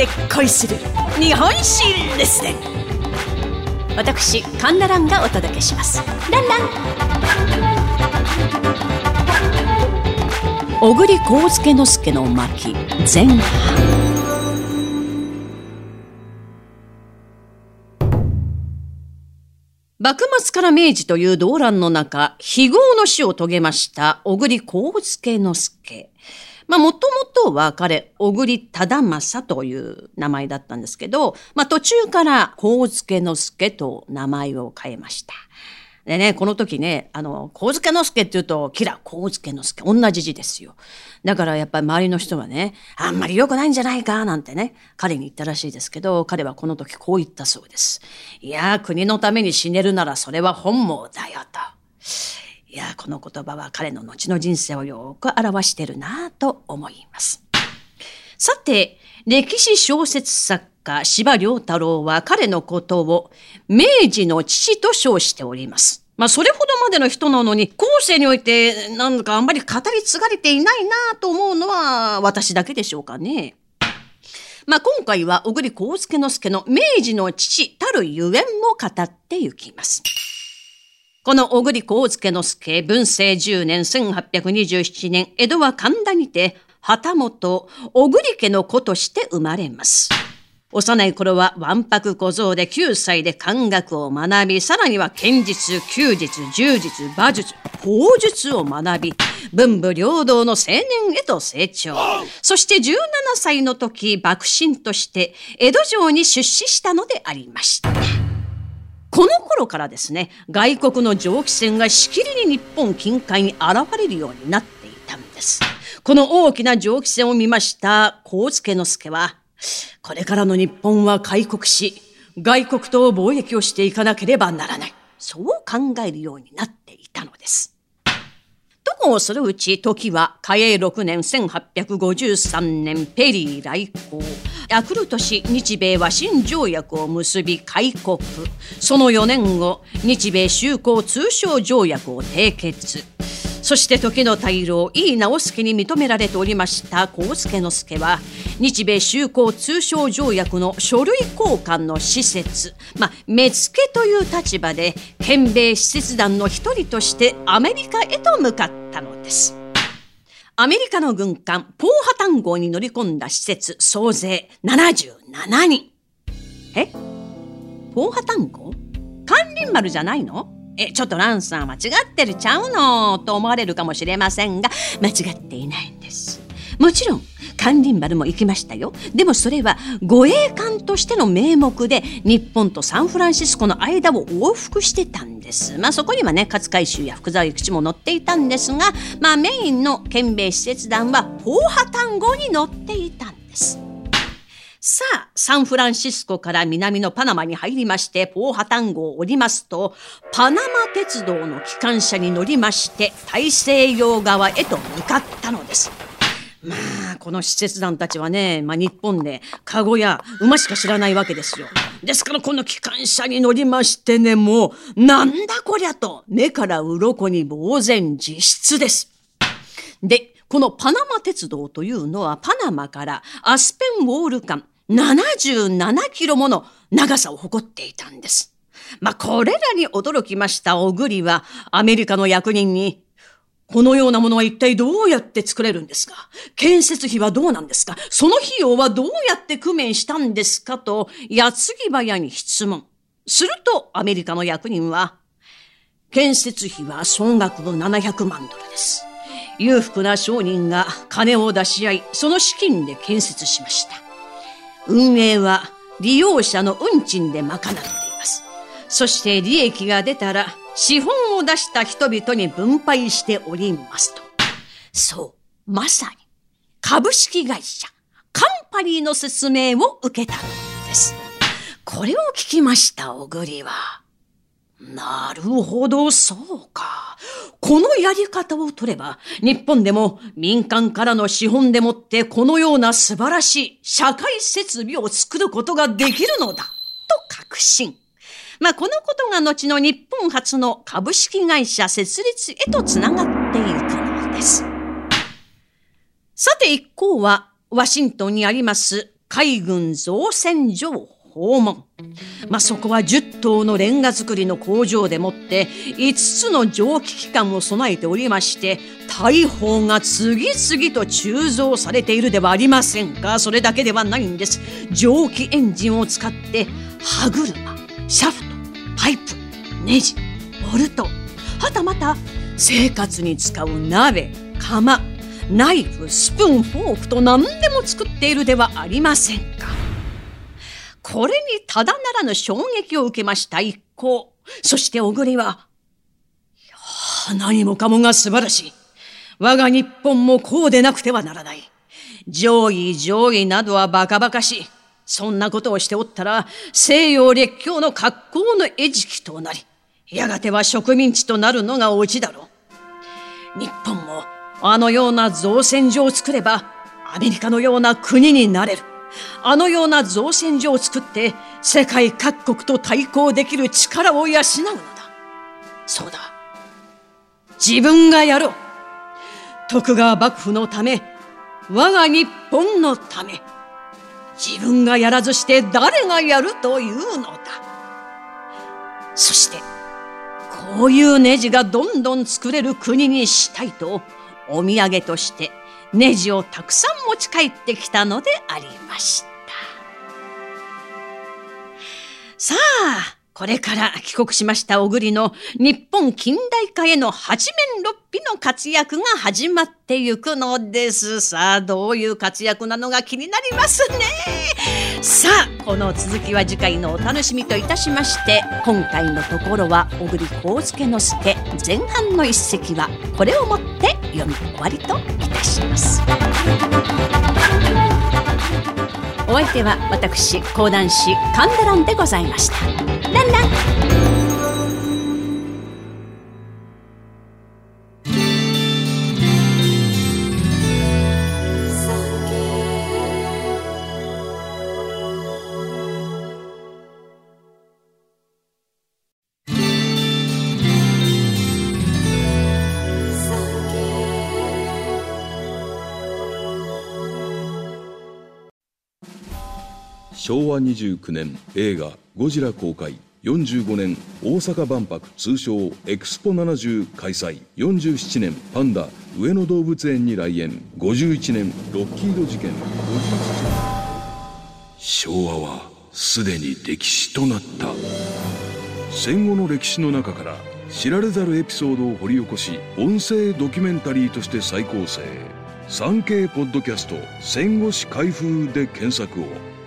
で恋する日本史レッスン私カンナランがお届けします。ランラン。小栗幸助之助の巻前半。幕末から明治という動乱の中、非業の死を遂げました小栗幸助之助。まあ、もともとは彼、小栗忠正という名前だったんですけど、まあ、途中から幸助之助と名前を変えました。でね、この時ね、あの、幸助之助って言うと、キラ、幸助之助、同じ字ですよ。だからやっぱり周りの人はね、あんまり良くないんじゃないか、なんてね、彼に言ったらしいですけど、彼はこの時こう言ったそうです。いや国のために死ねるならそれは本望だよ、と。いや、この言葉は彼の後の人生をよく表してるなと思います。さて、歴史小説作家、柴良太郎は彼のことを明治の父と称しております。まあ、それほどまでの人なのに、後世において、なんかあんまり語り継がれていないなと思うのは、私だけでしょうかね。まあ、今回は小栗幸介之助の明治の父たるゆえんも語ってゆきます。この小栗幸介之助、文政10年1827年、江戸は神田にて、旗本、小栗家の子として生まれます。幼い頃はわんぱく小僧で9歳で漢学を学び、さらには剣術、弓術、柔術、馬術、法術を学び、文武両道の青年へと成長。そして17歳の時、幕臣として江戸城に出資したのでありました。この頃からですね、外国の蒸気船がしきりに日本近海に現れるようになっていたんです。この大きな蒸気船を見ました幸助之助は、これからの日本は開国し、外国と貿易をしていかなければならない。そう考えるようになっていたのです。ともするうち時は嘉永6年1853年ペリー来航ヤクルト氏日米和親条約を結び開国その4年後日米修好通商条約を締結そして時の大老井伊直輔に認められておりました幸助之助は日米修好通商条約の書類交換の施設、まあ、目付という立場で憲米使節団の一人としてアメリカへと向かったのです。アメリカの軍艦ポーハタン号に乗り込んだ施設総勢77人。え？ポーハタン号？関林丸じゃないの？え、ちょっとランさん間違ってるちゃうの？と思われるかもしれませんが、間違っていないんです。もちろん、関林丸も行きましたよ。でもそれは護衛艦としての名目で日本とサンフランシスコの間を往復してたんです。まあそこにはね、勝海舟や福沢諭吉も乗っていたんですが、まあメインの憲兵使節団はポーハタン号に乗っていたんです。さあ、サンフランシスコから南のパナマに入りまして、ポーハタン号を降りますと、パナマ鉄道の機関車に乗りまして、大西洋側へと向かったのです。まあ、この施設団たちはね、まあ日本で、カゴや馬しか知らないわけですよ。ですからこの機関車に乗りましてね、もう、なんだこりゃと、目から鱗に呆然自失です。で、このパナマ鉄道というのはパナマからアスペンウォール間77キロもの長さを誇っていたんです。まあ、これらに驚きました小栗はアメリカの役人にこのようなものは一体どうやって作れるんですか？建設費はどうなんですか？その費用はどうやって工面したんですか？と、矢継ぎ早に質問。すると、アメリカの役人は、建設費は総額の700万ドルです。裕福な商人が金を出し合い、その資金で建設しました。運営は利用者の運賃で賄っています。そして利益が出たら資本を出した人々に分配しておりますと。そう、まさに株式会社カンパニーの説明を受けたんです。これを聞きました、小栗は。なるほど、そうか。このやり方を取れば、日本でも民間からの資本でもってこのような素晴らしい社会設備を作ることができるのだ、と確信。まあ、このことが後の日本初の株式会社設立へとつながっていくのです。さて一行は、ワシントンにあります海軍造船所を訪問。まあ、そこは10棟のレンガ造りの工場でもって5つの蒸気機関を備えておりまして大砲が次々と鋳造されているではありませんかそれだけではないんです蒸気エンジンを使って歯車シャフトイプネジボルトはたまた生活に使う鍋釜ナイフスプーンフォークと何でも作っているではありませんかこれにただならぬ衝撃を受けました一行。そして小栗は、何もかもが素晴らしい。我が日本もこうでなくてはならない。上位上位などはバカバカしい。そんなことをしておったら、西洋列強の格好の餌食となり、やがては植民地となるのがオチだろう。日本もあのような造船所を作れば、アメリカのような国になれる。あのような造船所を作って世界各国と対抗できる力を養うのだ。そうだ。自分がやろう。徳川幕府のため、我が日本のため、自分がやらずして誰がやるというのだ。そして、こういうネジがどんどん作れる国にしたいと、お土産としてネジをたくさん持ち帰ってきたのでありました。さあ、これから帰国しました小栗の日本近代化への八面六臂の活躍が始まってゆくのです。さあ、どういう活躍なのが気になりますね。さあ、この続きは次回のお楽しみといたしまして、今回のところは小栗幸介之助前半の一席はこれをもって読み終わりといたします。お相手は私講談師神田蘭でございましたランラン昭和29年映画「ゴジラ」公開45年大阪万博通称エクスポ70開催47年パンダ上野動物園に来園51年ロッキード事件昭和はすでに歴史となった。戦後の歴史の中から知られざるエピソードを掘り起こし音声ドキュメンタリーとして再構成。3K ポッドキャスト戦後史開封で検索を。